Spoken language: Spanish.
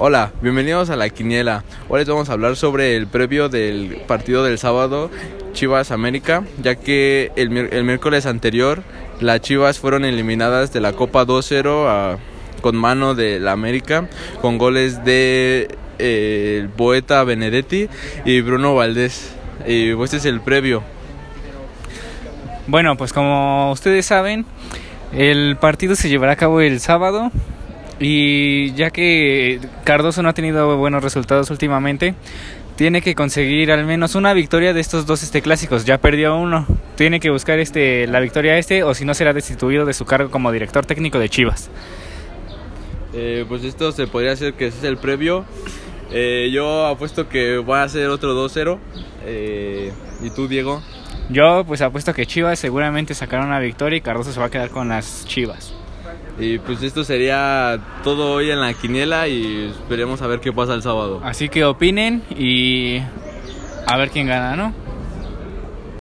Hola, bienvenidos a la Quiniela. Hoy les vamos a hablar sobre el previo del partido del sábado Chivas América, ya que el, el miércoles anterior las Chivas fueron eliminadas de la Copa 2-0 con mano de la América, con goles de eh, el poeta Benedetti y Bruno Valdés. Y pues, este es el previo. Bueno, pues como ustedes saben, el partido se llevará a cabo el sábado y ya que Cardoso no ha tenido buenos resultados últimamente, tiene que conseguir al menos una victoria de estos dos este clásicos. Ya perdió uno. Tiene que buscar este la victoria este o si no será destituido de su cargo como director técnico de Chivas. Eh, pues esto se podría hacer que ese es el previo. Eh, yo apuesto que va a ser otro 2-0. Eh, ¿Y tú, Diego? Yo pues apuesto que Chivas seguramente sacará una victoria y Cardoso se va a quedar con las Chivas. Y pues esto sería todo hoy en la quiniela y esperemos a ver qué pasa el sábado. Así que opinen y a ver quién gana, ¿no?